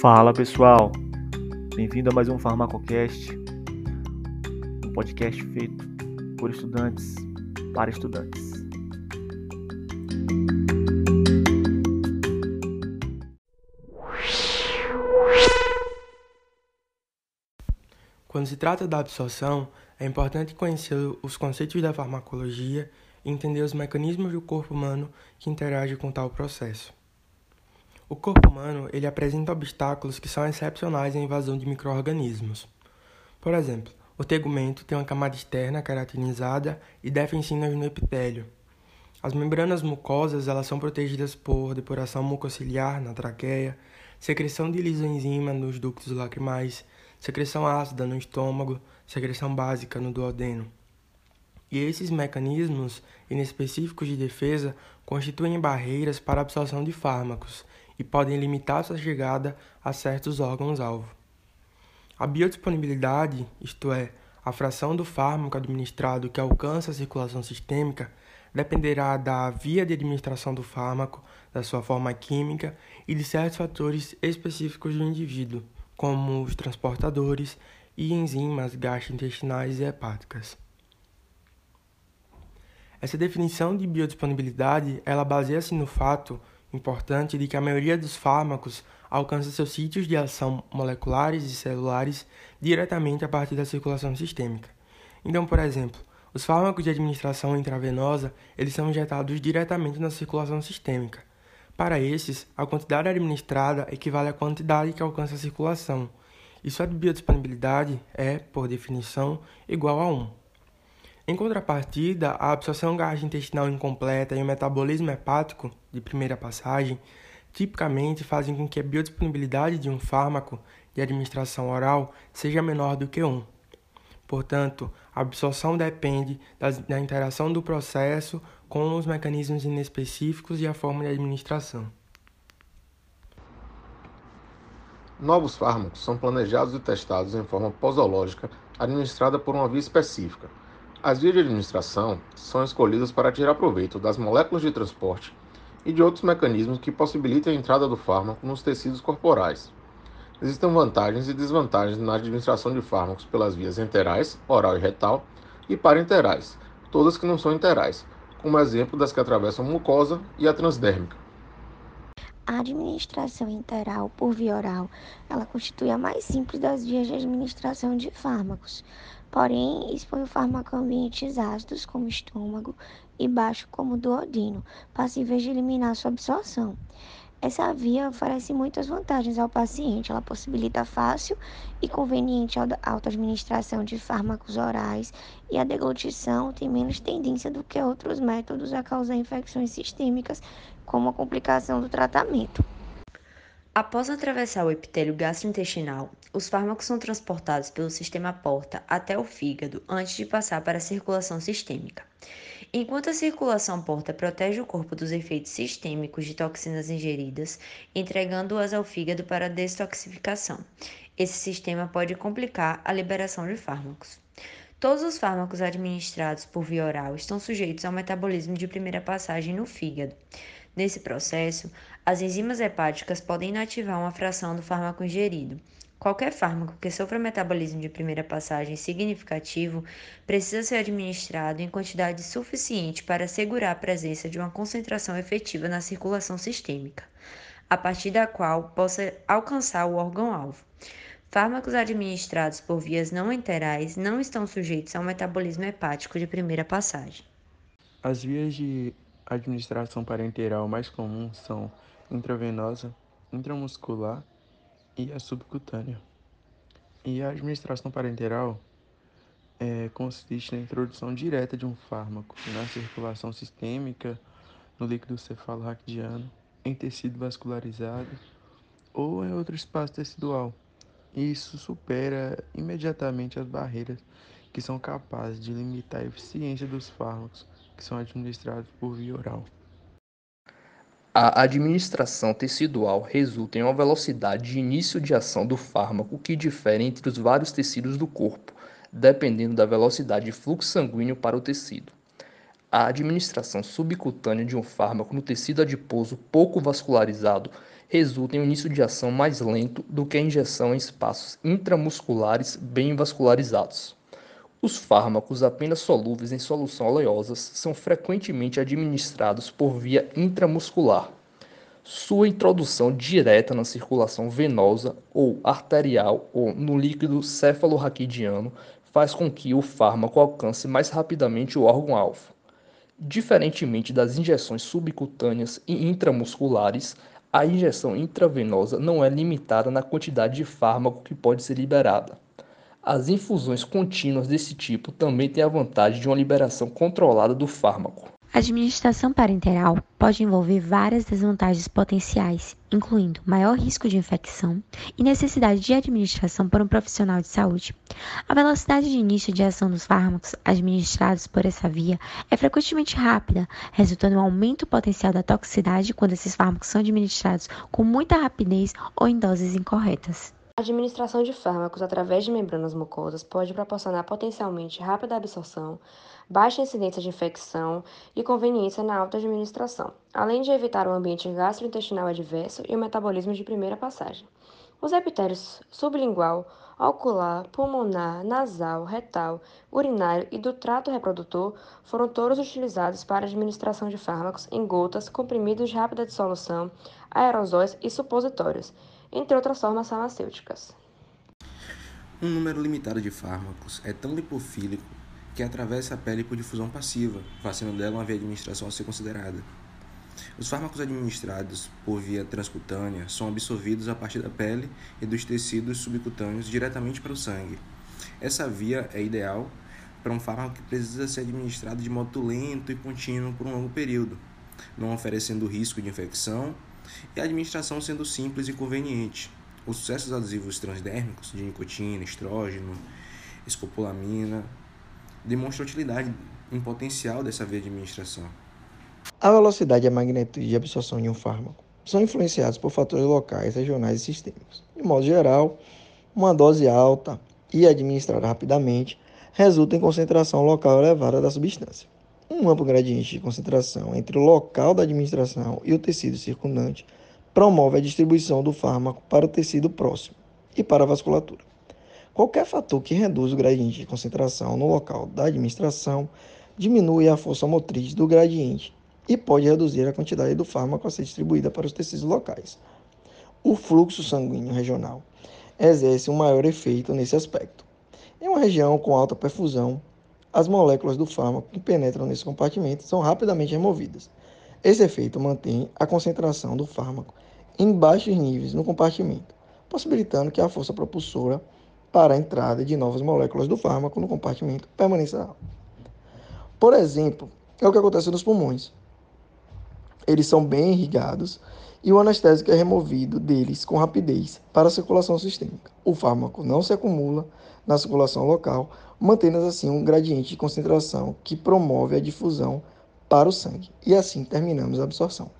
Fala pessoal, bem-vindo a mais um Farmacocast, um podcast feito por estudantes para estudantes. Quando se trata da absorção, é importante conhecer os conceitos da farmacologia e entender os mecanismos do corpo humano que interagem com tal processo. O corpo humano ele apresenta obstáculos que são excepcionais à invasão de microorganismos. Por exemplo, o tegumento tem uma camada externa keratinizada e defensinas no epitélio. As membranas mucosas elas são protegidas por depuração mucociliar na traqueia, secreção de lisoenzima nos ductos lacrimais, secreção ácida no estômago, secreção básica no duodeno. E esses mecanismos inespecíficos de defesa constituem barreiras para a absorção de fármacos e podem limitar sua chegada a certos órgãos-alvo. A biodisponibilidade, isto é, a fração do fármaco administrado que alcança a circulação sistêmica, dependerá da via de administração do fármaco, da sua forma química e de certos fatores específicos do indivíduo, como os transportadores e enzimas gastrointestinais e hepáticas. Essa definição de biodisponibilidade, ela baseia-se no fato importante de que a maioria dos fármacos alcança seus sítios de ação moleculares e celulares diretamente a partir da circulação sistêmica. Então, por exemplo, os fármacos de administração intravenosa, eles são injetados diretamente na circulação sistêmica. Para esses, a quantidade administrada equivale à quantidade que alcança a circulação, e sua biodisponibilidade é, por definição, igual a 1. Em contrapartida, a absorção gastrointestinal incompleta e o metabolismo hepático de primeira passagem tipicamente fazem com que a biodisponibilidade de um fármaco de administração oral seja menor do que 1. Portanto, a absorção depende da interação do processo com os mecanismos inespecíficos e a forma de administração. Novos fármacos são planejados e testados em forma posológica administrada por uma via específica as vias de administração são escolhidas para tirar proveito das moléculas de transporte e de outros mecanismos que possibilitem a entrada do fármaco nos tecidos corporais. Existem vantagens e desvantagens na administração de fármacos pelas vias enterais, oral e retal, e parenterais, todas que não são enterais, como exemplo das que atravessam mucosa e a transdérmica. A administração interal por via oral, ela constitui a mais simples das vias de administração de fármacos. Porém, expõe o fármaco a ambientes ácidos, como estômago, e baixo, como duodeno, passíveis de eliminar sua absorção. Essa via oferece muitas vantagens ao paciente. Ela possibilita fácil e conveniente autoadministração de fármacos orais e a deglutição tem menos tendência do que outros métodos a causar infecções sistêmicas, como a complicação do tratamento. Após atravessar o epitélio gastrointestinal, os fármacos são transportados pelo sistema porta até o fígado antes de passar para a circulação sistêmica. Enquanto a circulação porta protege o corpo dos efeitos sistêmicos de toxinas ingeridas, entregando-as ao fígado para destoxificação. Esse sistema pode complicar a liberação de fármacos. Todos os fármacos administrados por via oral estão sujeitos ao metabolismo de primeira passagem no fígado. Nesse processo, as enzimas hepáticas podem inativar uma fração do fármaco ingerido. Qualquer fármaco que sofra metabolismo de primeira passagem significativo precisa ser administrado em quantidade suficiente para assegurar a presença de uma concentração efetiva na circulação sistêmica, a partir da qual possa alcançar o órgão-alvo. Fármacos administrados por vias não enterais não estão sujeitos ao metabolismo hepático de primeira passagem. As vias de administração parenteral mais comuns são intravenosa, intramuscular e a subcutânea. E a administração parenteral é, consiste na introdução direta de um fármaco na circulação sistêmica, no líquido cefalorraquidiano, em tecido vascularizado ou em outro espaço tecidual. Isso supera imediatamente as barreiras que são capazes de limitar a eficiência dos fármacos que são administrados por via oral. A administração tecidual resulta em uma velocidade de início de ação do fármaco que difere entre os vários tecidos do corpo, dependendo da velocidade de fluxo sanguíneo para o tecido. A administração subcutânea de um fármaco no tecido adiposo pouco vascularizado resulta em um início de ação mais lento do que a injeção em espaços intramusculares bem vascularizados. Os fármacos apenas solúveis em solução oleosas são frequentemente administrados por via intramuscular. Sua introdução direta na circulação venosa ou arterial ou no líquido cefalorraquidiano faz com que o fármaco alcance mais rapidamente o órgão-alvo. Diferentemente das injeções subcutâneas e intramusculares, a injeção intravenosa não é limitada na quantidade de fármaco que pode ser liberada. As infusões contínuas desse tipo também têm a vantagem de uma liberação controlada do fármaco. A administração parenteral pode envolver várias desvantagens potenciais, incluindo maior risco de infecção e necessidade de administração por um profissional de saúde. A velocidade de início de ação dos fármacos administrados por essa via é frequentemente rápida, resultando em um aumento potencial da toxicidade quando esses fármacos são administrados com muita rapidez ou em doses incorretas. A administração de fármacos através de membranas mucosas pode proporcionar potencialmente rápida absorção, baixa incidência de infecção e conveniência na autoadministração, além de evitar o ambiente gastrointestinal adverso e o metabolismo de primeira passagem. Os epitérios sublingual, ocular, pulmonar, nasal, retal, urinário e do trato reprodutor foram todos utilizados para administração de fármacos em gotas, comprimidos de rápida dissolução, aerosóis e supositórios entre outras formas farmacêuticas. Um número limitado de fármacos é tão lipofílico que atravessa a pele por difusão passiva, fazendo dela uma via de administração a ser considerada. Os fármacos administrados por via transcutânea são absorvidos a partir da pele e dos tecidos subcutâneos diretamente para o sangue. Essa via é ideal para um fármaco que precisa ser administrado de modo lento e contínuo por um longo período, não oferecendo risco de infecção e a administração sendo simples e conveniente. Os sucessos adesivos transdérmicos de nicotina, estrógeno, escopolamina demonstram utilidade em potencial dessa via de administração. A velocidade e a magnitude de absorção de um fármaco são influenciados por fatores locais, regionais e sistêmicos. De modo geral, uma dose alta e administrada rapidamente resulta em concentração local elevada da substância um amplo gradiente de concentração entre o local da administração e o tecido circundante promove a distribuição do fármaco para o tecido próximo e para a vasculatura. Qualquer fator que reduz o gradiente de concentração no local da administração diminui a força motriz do gradiente e pode reduzir a quantidade do fármaco a ser distribuída para os tecidos locais. O fluxo sanguíneo regional exerce um maior efeito nesse aspecto. Em uma região com alta perfusão, as moléculas do fármaco que penetram nesse compartimento são rapidamente removidas. Esse efeito mantém a concentração do fármaco em baixos níveis no compartimento, possibilitando que a força propulsora para a entrada de novas moléculas do fármaco no compartimento permaneça alta. Por exemplo, é o que acontece nos pulmões. Eles são bem irrigados e o anestésico é removido deles com rapidez para a circulação sistêmica. O fármaco não se acumula na circulação local, mantendo assim um gradiente de concentração que promove a difusão para o sangue. E assim terminamos a absorção.